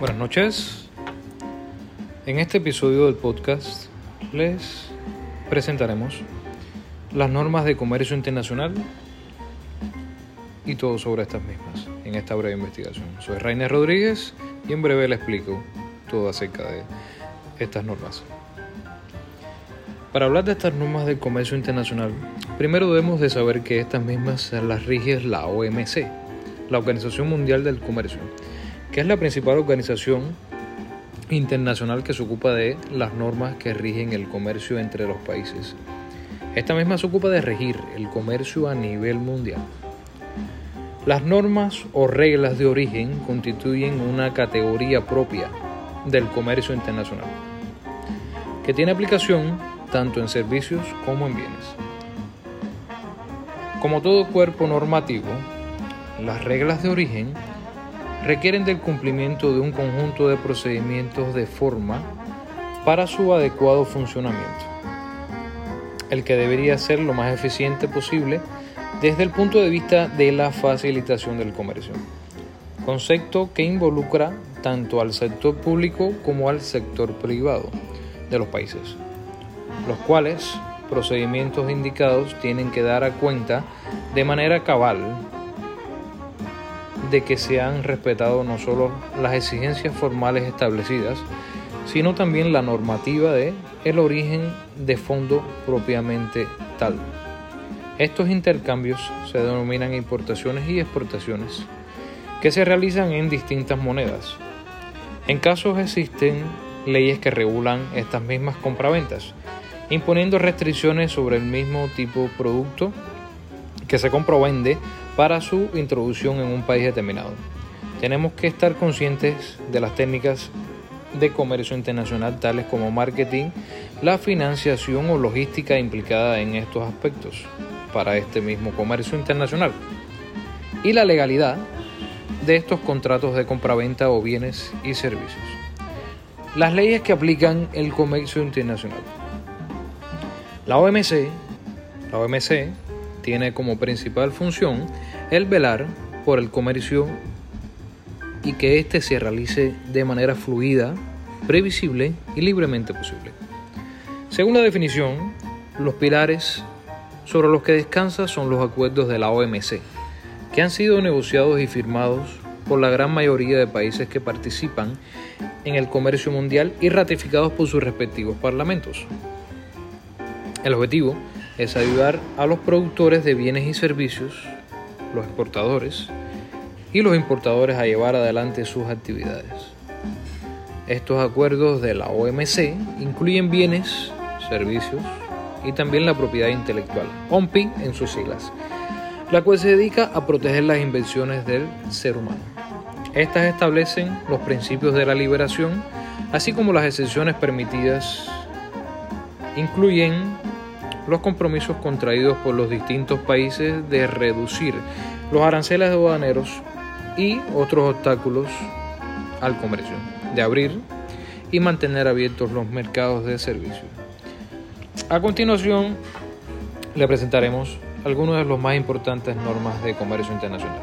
Buenas noches. En este episodio del podcast les presentaremos las normas de comercio internacional y todo sobre estas mismas en esta breve investigación. Soy Rainer Rodríguez y en breve les explico todo acerca de estas normas. Para hablar de estas normas del comercio internacional, primero debemos de saber que estas mismas las rige la OMC, la Organización Mundial del Comercio que es la principal organización internacional que se ocupa de las normas que rigen el comercio entre los países. Esta misma se ocupa de regir el comercio a nivel mundial. Las normas o reglas de origen constituyen una categoría propia del comercio internacional, que tiene aplicación tanto en servicios como en bienes. Como todo cuerpo normativo, las reglas de origen requieren del cumplimiento de un conjunto de procedimientos de forma para su adecuado funcionamiento, el que debería ser lo más eficiente posible desde el punto de vista de la facilitación del comercio, concepto que involucra tanto al sector público como al sector privado de los países, los cuales procedimientos indicados tienen que dar a cuenta de manera cabal de que se han respetado no solo las exigencias formales establecidas, sino también la normativa de el origen de fondo propiamente tal. Estos intercambios se denominan importaciones y exportaciones, que se realizan en distintas monedas. En casos existen leyes que regulan estas mismas compraventas, imponiendo restricciones sobre el mismo tipo de producto que se comprovende para su introducción en un país determinado. Tenemos que estar conscientes de las técnicas de comercio internacional tales como marketing, la financiación o logística implicada en estos aspectos para este mismo comercio internacional y la legalidad de estos contratos de compraventa o bienes y servicios. Las leyes que aplican el comercio internacional. La OMC, la OMC tiene como principal función el velar por el comercio y que éste se realice de manera fluida, previsible y libremente posible. Según la definición, los pilares sobre los que descansa son los acuerdos de la OMC, que han sido negociados y firmados por la gran mayoría de países que participan en el comercio mundial y ratificados por sus respectivos parlamentos. El objetivo es ayudar a los productores de bienes y servicios, los exportadores y los importadores a llevar adelante sus actividades. Estos acuerdos de la OMC incluyen bienes, servicios y también la propiedad intelectual, OMPI en sus siglas, la cual se dedica a proteger las invenciones del ser humano. Estas establecen los principios de la liberación, así como las excepciones permitidas, incluyen los compromisos contraídos por los distintos países de reducir los aranceles aduaneros y otros obstáculos al comercio, de abrir y mantener abiertos los mercados de servicios. A continuación, le presentaremos algunas de las más importantes normas de comercio internacional.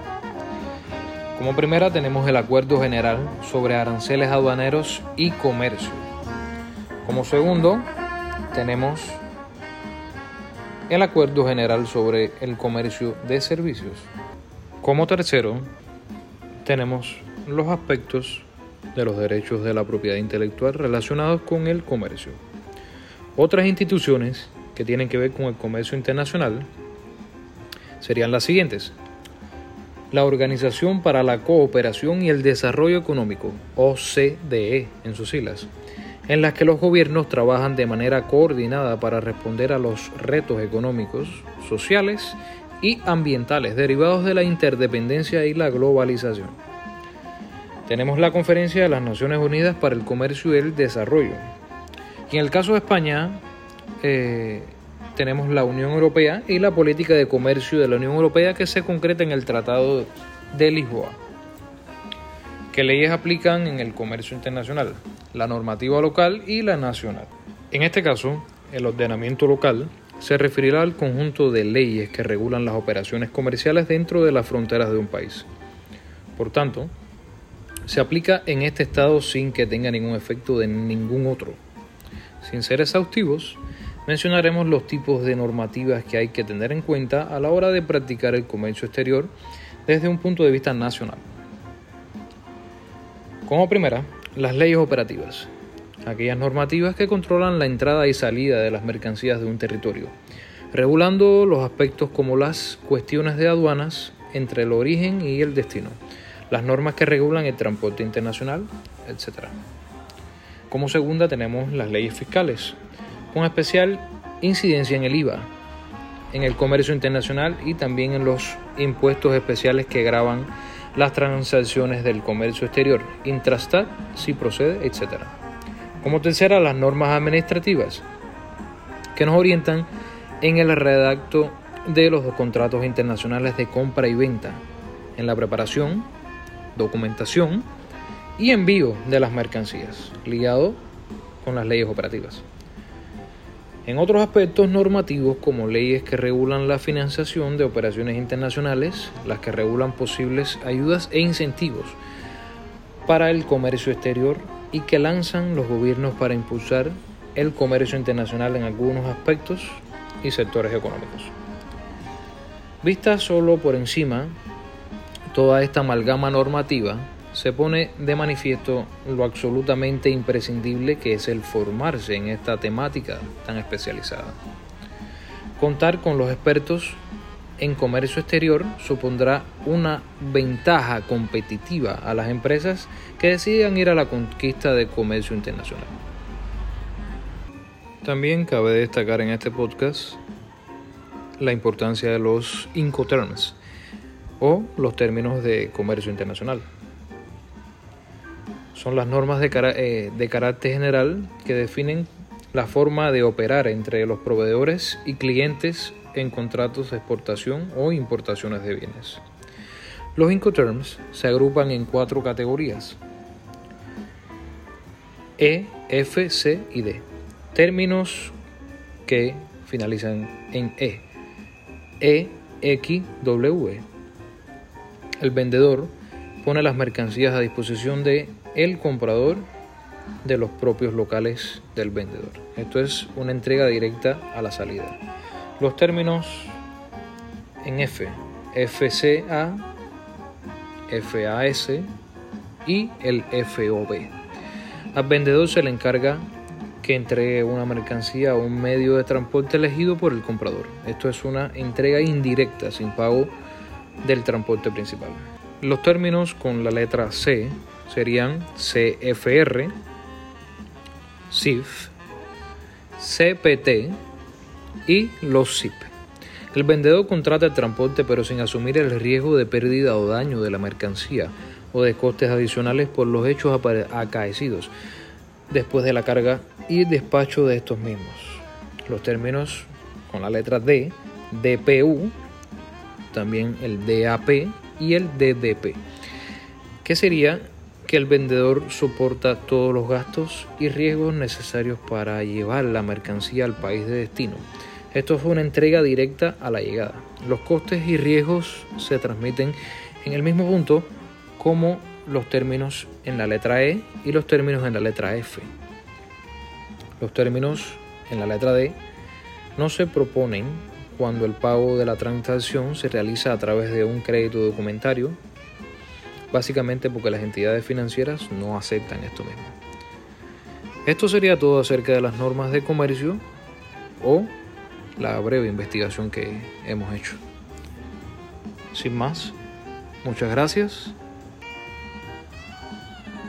Como primera tenemos el Acuerdo General sobre Aranceles Aduaneros y Comercio. Como segundo tenemos el Acuerdo General sobre el Comercio de Servicios. Como tercero, tenemos los aspectos de los derechos de la propiedad intelectual relacionados con el comercio. Otras instituciones que tienen que ver con el comercio internacional serían las siguientes. La Organización para la Cooperación y el Desarrollo Económico, OCDE en sus siglas, en las que los gobiernos trabajan de manera coordinada para responder a los retos económicos, sociales y ambientales derivados de la interdependencia y la globalización. Tenemos la Conferencia de las Naciones Unidas para el Comercio y el Desarrollo. Y en el caso de España, eh, tenemos la Unión Europea y la política de comercio de la Unión Europea que se concreta en el Tratado de Lisboa. ¿Qué leyes aplican en el comercio internacional? La normativa local y la nacional. En este caso, el ordenamiento local se referirá al conjunto de leyes que regulan las operaciones comerciales dentro de las fronteras de un país. Por tanto, se aplica en este estado sin que tenga ningún efecto de ningún otro. Sin ser exhaustivos, mencionaremos los tipos de normativas que hay que tener en cuenta a la hora de practicar el comercio exterior desde un punto de vista nacional. Como primera, las leyes operativas, aquellas normativas que controlan la entrada y salida de las mercancías de un territorio, regulando los aspectos como las cuestiones de aduanas entre el origen y el destino, las normas que regulan el transporte internacional, etc. Como segunda tenemos las leyes fiscales, con especial incidencia en el IVA, en el comercio internacional y también en los impuestos especiales que graban las transacciones del comercio exterior, intrastat, si procede, etc. Como tercera, las normas administrativas, que nos orientan en el redacto de los contratos internacionales de compra y venta, en la preparación, documentación y envío de las mercancías, ligado con las leyes operativas. En otros aspectos normativos, como leyes que regulan la financiación de operaciones internacionales, las que regulan posibles ayudas e incentivos para el comercio exterior y que lanzan los gobiernos para impulsar el comercio internacional en algunos aspectos y sectores económicos. Vista solo por encima, toda esta amalgama normativa se pone de manifiesto lo absolutamente imprescindible que es el formarse en esta temática tan especializada. Contar con los expertos en comercio exterior supondrá una ventaja competitiva a las empresas que decidan ir a la conquista del comercio internacional. También cabe destacar en este podcast la importancia de los Incoterms o los términos de comercio internacional son las normas eh, de, carácter general que definen la forma de operar entre los proveedores y clientes en contratos de exportación o importaciones de bienes. Los Incoterms se agrupan en cuatro categorías. E, F, C y D. Términos que finalizan en E. E, X, W. El vendedor pone las mercancías a disposición de el comprador de los propios locales del vendedor. Esto es una entrega directa a la salida. Los términos en F, FCA, FAS y el FOB. Al vendedor se le encarga que entregue una mercancía a un medio de transporte elegido por el comprador. Esto es una entrega indirecta sin pago del transporte principal. Los términos con la letra C serían CFR, CIF, CPT y los CIP. El vendedor contrata el transporte pero sin asumir el riesgo de pérdida o daño de la mercancía o de costes adicionales por los hechos acaecidos después de la carga y despacho de estos mismos. Los términos con la letra D, DPU, también el DAP y el DDP, que sería que el vendedor soporta todos los gastos y riesgos necesarios para llevar la mercancía al país de destino. Esto es una entrega directa a la llegada. Los costes y riesgos se transmiten en el mismo punto como los términos en la letra E y los términos en la letra F. Los términos en la letra D no se proponen cuando el pago de la transacción se realiza a través de un crédito documentario básicamente porque las entidades financieras no aceptan esto mismo. Esto sería todo acerca de las normas de comercio o la breve investigación que hemos hecho. Sin más, muchas gracias